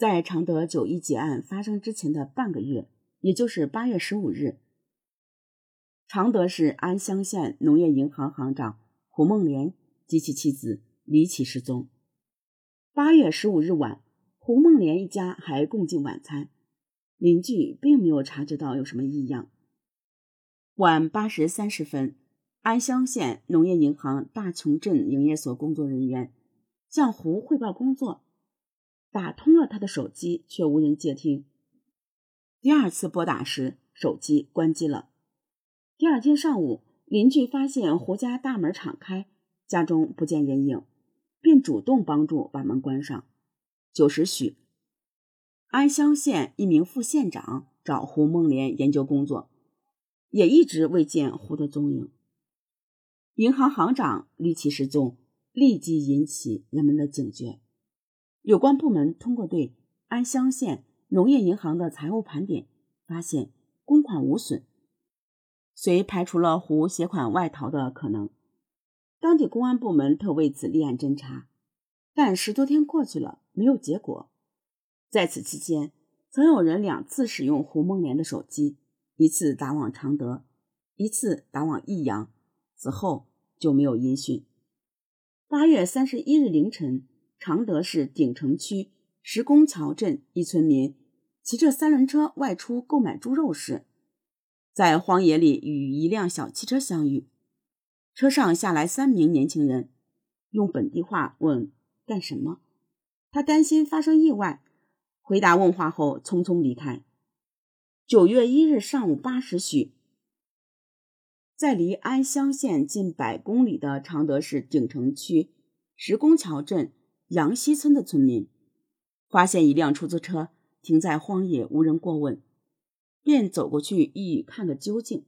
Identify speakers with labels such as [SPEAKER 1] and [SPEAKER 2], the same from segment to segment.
[SPEAKER 1] 在常德九一劫案发生之前的半个月，也就是八月十五日，常德市安乡县农业银行行长胡梦莲及其妻子离奇失踪。八月十五日晚，胡梦莲一家还共进晚餐，邻居并没有察觉到有什么异样。晚八时三十分，安乡县农业银行大琼镇营业所工作人员向胡汇报工作，打通了他的手机，却无人接听。第二次拨打时，手机关机了。第二天上午，邻居发现胡家大门敞开，家中不见人影。便主动帮助把门关上。九时许，安乡县一名副县长找胡梦莲研究工作，也一直未见胡的踪影。银行行长离奇失踪，立即引起人们的警觉。有关部门通过对安乡县农业银行的财务盘点，发现公款无损，遂排除了胡携款外逃的可能。当地公安部门特为此立案侦查，但十多天过去了，没有结果。在此期间，曾有人两次使用胡梦莲的手机，一次打往常德，一次打往益阳，此后就没有音讯。八月三十一日凌晨，常德市鼎城区石公桥镇一村民骑着三轮车外出购买猪肉时，在荒野里与一辆小汽车相遇。车上下来三名年轻人，用本地话问干什么。他担心发生意外，回答问话后匆匆离开。九月一日上午八时许，在离安乡县近百公里的常德市鼎城区石公桥镇杨溪村的村民，发现一辆出租车停在荒野，无人过问，便走过去一看个究竟。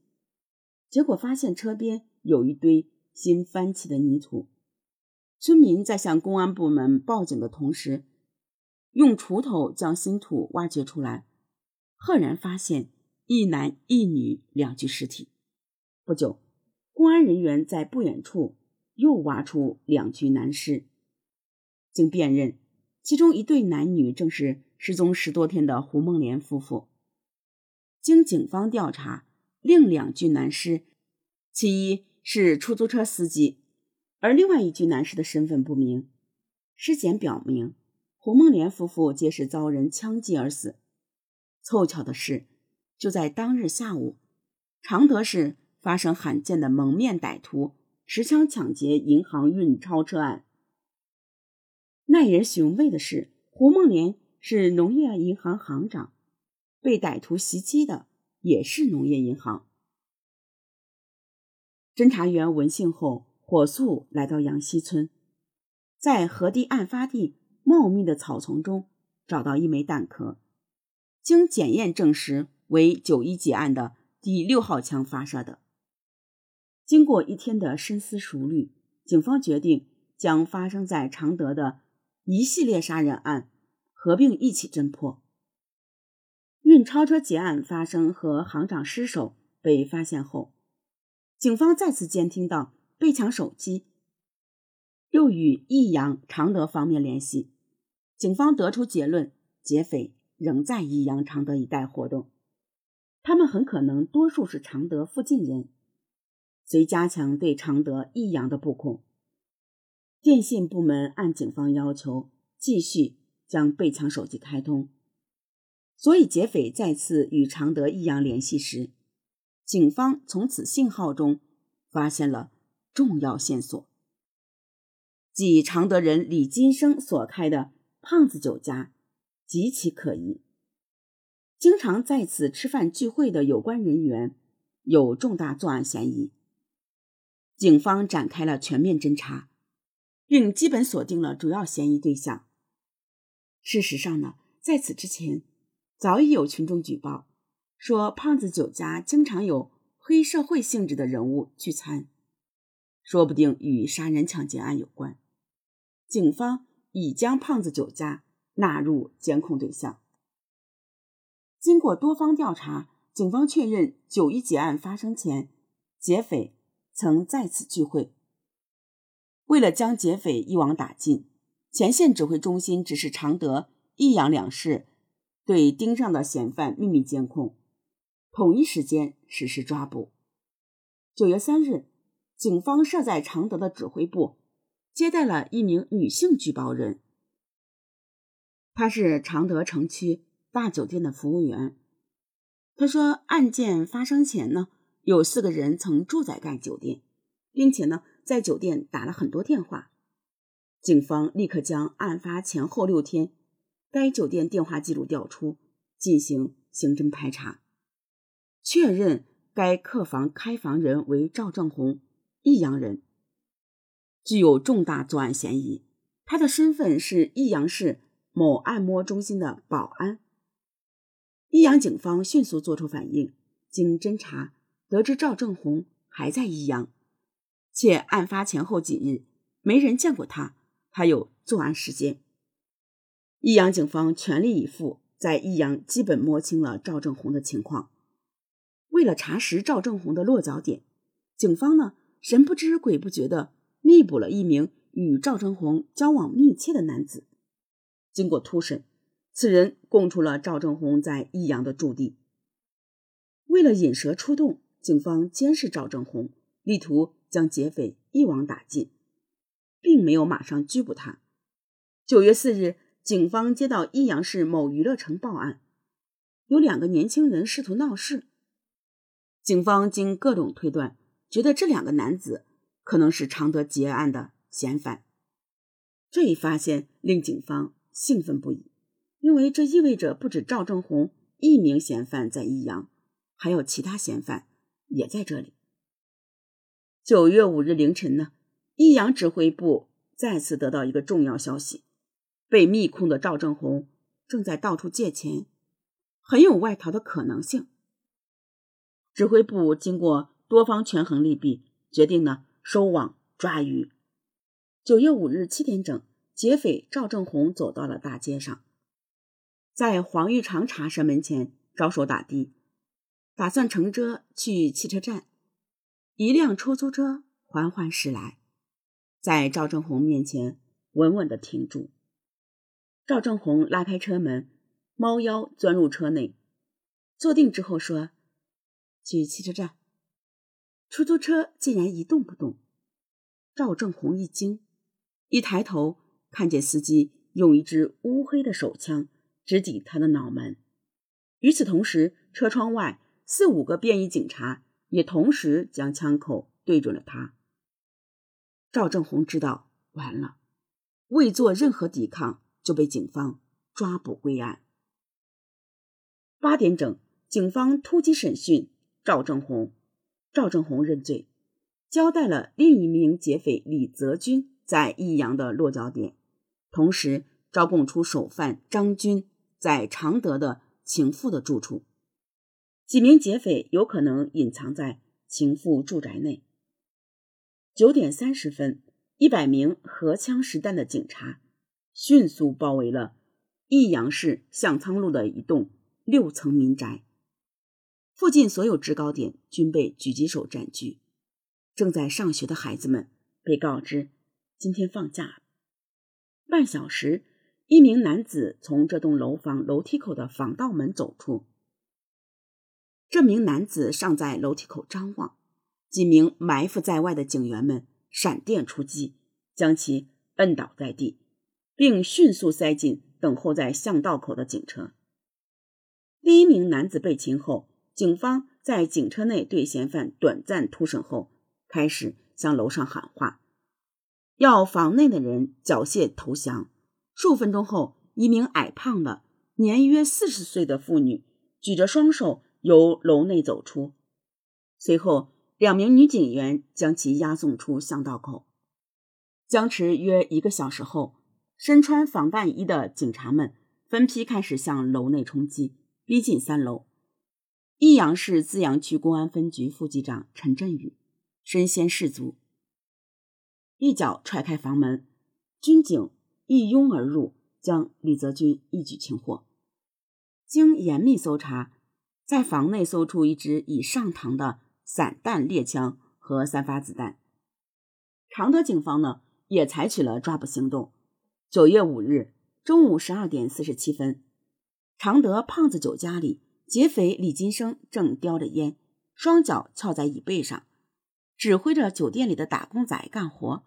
[SPEAKER 1] 结果发现车边。有一堆新翻起的泥土，村民在向公安部门报警的同时，用锄头将新土挖掘出来，赫然发现一男一女两具尸体。不久，公安人员在不远处又挖出两具男尸，经辨认，其中一对男女正是失踪十多天的胡梦莲夫妇。经警方调查，另两具男尸，其一。是出租车司机，而另外一具男尸的身份不明。尸检表明，胡梦莲夫妇皆是遭人枪击而死。凑巧的是，就在当日下午，常德市发生罕见的蒙面歹徒持枪抢劫银行运钞车案。耐人寻味的是，胡梦莲是农业银行行长，被歹徒袭击的也是农业银行。侦查员闻讯后，火速来到杨溪村，在河堤案发地茂密的草丛中找到一枚弹壳，经检验证实为九一劫案的第六号枪发射的。经过一天的深思熟虑，警方决定将发生在常德的一系列杀人案合并一起侦破。运钞车劫案发生和行长失手被发现后。警方再次监听到被抢手机，又与益阳、常德方面联系，警方得出结论：劫匪仍在益阳、常德一带活动，他们很可能多数是常德附近人。遂加强对常德、益阳的布控。电信部门按警方要求，继续将被抢手机开通。所以，劫匪再次与常德、益阳联系时。警方从此信号中发现了重要线索，即常德人李金生所开的胖子酒家极其可疑，经常在此吃饭聚会的有关人员有重大作案嫌疑。警方展开了全面侦查，并基本锁定了主要嫌疑对象。事实上呢，在此之前早已有群众举报。说胖子酒家经常有黑社会性质的人物聚餐，说不定与杀人抢劫案有关。警方已将胖子酒家纳入监控对象。经过多方调查，警方确认九一劫案发生前，劫匪曾在此聚会。为了将劫匪一网打尽，前线指挥中心指示常德益阳两市对盯上的嫌犯秘密监控，统一时间实施抓捕。九月三日，警方设在常德的指挥部接待了一名女性举报人，她是常德城区大酒店的服务员。她说，案件发生前呢，有四个人曾住在该酒店，并且呢，在酒店打了很多电话。警方立刻将案发前后六天该酒店电话记录调出，进行刑侦排查，确认该客房开房人为赵正红，益阳人，具有重大作案嫌疑。他的身份是益阳市某按摩中心的保安。益阳警方迅速作出反应，经侦查得知赵正红还在益阳，且案发前后几日没人见过他。还有作案时间，益阳警方全力以赴，在益阳基本摸清了赵正红的情况。为了查实赵正红的落脚点，警方呢神不知鬼不觉的密捕了一名与赵正红交往密切的男子。经过突审，此人供出了赵正红在益阳的驻地。为了引蛇出洞，警方监视赵正红，力图将劫匪一网打尽。并没有马上拘捕他。九月四日，警方接到益阳市某娱乐城报案，有两个年轻人试图闹事。警方经各种推断，觉得这两个男子可能是常德劫案的嫌犯。这一发现令警方兴奋不已，因为这意味着不止赵正红一名嫌犯在益阳，还有其他嫌犯也在这里。九月五日凌晨呢？益阳指挥部再次得到一个重要消息：被密控的赵正红正在到处借钱，很有外逃的可能性。指挥部经过多方权衡利弊，决定呢收网抓鱼。九月五日七点整，劫匪赵正红走到了大街上，在黄玉长茶社门前招手打的，打算乘车去汽车站。一辆出租车缓缓驶来。在赵正红面前稳稳的停住。赵正红拉开车门，猫腰钻入车内，坐定之后说：“去汽车站。”出租车竟然一动不动。赵正红一惊，一抬头看见司机用一支乌黑的手枪直抵他的脑门。与此同时，车窗外四五个便衣警察也同时将枪口对准了他。赵正红知道完了，未做任何抵抗就被警方抓捕归案。八点整，警方突击审讯赵正红，赵正红认罪，交代了另一名劫匪李泽军在益阳的落脚点，同时招供出首犯张军在常德的情妇的住处，几名劫匪有可能隐藏在情妇住宅内。九点三十分，一百名荷枪实弹的警察迅速包围了益阳市向仓路的一栋六层民宅，附近所有制高点均被狙击手占据。正在上学的孩子们被告知今天放假。半小时，一名男子从这栋楼房楼梯口的防盗门走出，这名男子尚在楼梯口张望。几名埋伏在外的警员们闪电出击，将其摁倒在地，并迅速塞进等候在巷道口的警车。第一名男子被擒后，警方在警车内对嫌犯短暂突审后，开始向楼上喊话，要房内的人缴械投降。数分钟后，一名矮胖的、年约四十岁的妇女举着双手由楼内走出，随后。两名女警员将其押送出巷道口，僵持约一个小时后，身穿防弹衣的警察们分批开始向楼内冲击，逼近三楼。益阳市资阳区公安分局副局长陈振宇身先士卒，一脚踹开房门，军警一拥而入，将李泽军一举擒获。经严密搜查，在房内搜出一支已上膛的。散弹猎枪和三发子弹。常德警方呢也采取了抓捕行动。九月五日，中午十二点四十七分，常德胖子酒家里，劫匪李金生正叼着烟，双脚翘在椅背上，指挥着酒店里的打工仔干活。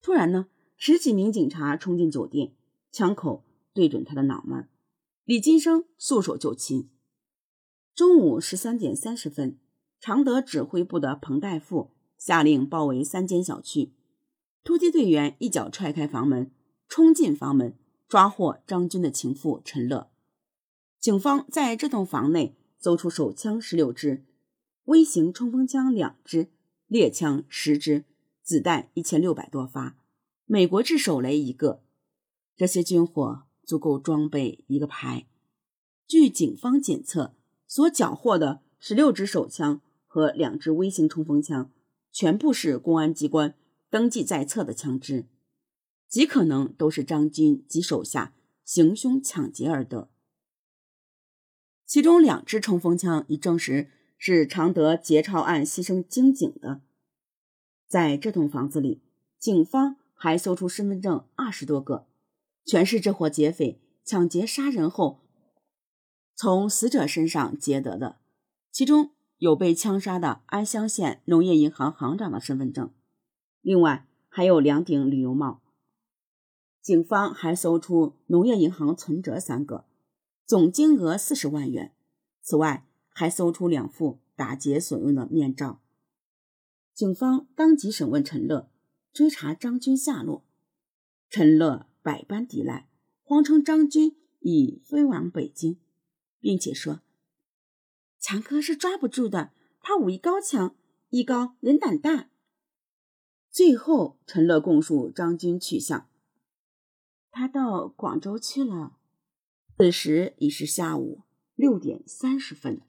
[SPEAKER 1] 突然呢，十几名警察冲进酒店，枪口对准他的脑门。李金生束手就擒。中午十三点三十分，常德指挥部的彭大富下令包围三间小区，突击队员一脚踹开房门，冲进房门，抓获张军的情妇陈乐。警方在这栋房内搜出手枪十六支，微型冲锋枪两支，猎枪十支，子弹一千六百多发，美国制手雷一个。这些军火足够装备一个排。据警方检测。所缴获的十六支手枪和两支微型冲锋枪，全部是公安机关登记在册的枪支，极可能都是张军及手下行凶抢劫而得。其中两支冲锋枪已证实是常德劫钞案牺牲警警的。在这栋房子里，警方还搜出身份证二十多个，全是这伙劫匪抢劫杀人后。从死者身上劫得的，其中有被枪杀的安乡县农业银行行长的身份证，另外还有两顶旅游帽。警方还搜出农业银行存折三个，总金额四十万元。此外，还搜出两副打劫所用的面罩。警方当即审问陈乐，追查张军下落。陈乐百般抵赖，谎称张军已飞往北京。并且说，强哥是抓不住的，他武艺高强，艺高人胆大。最后，陈乐供述张军去向，他到广州去了。此时已是下午六点三十分。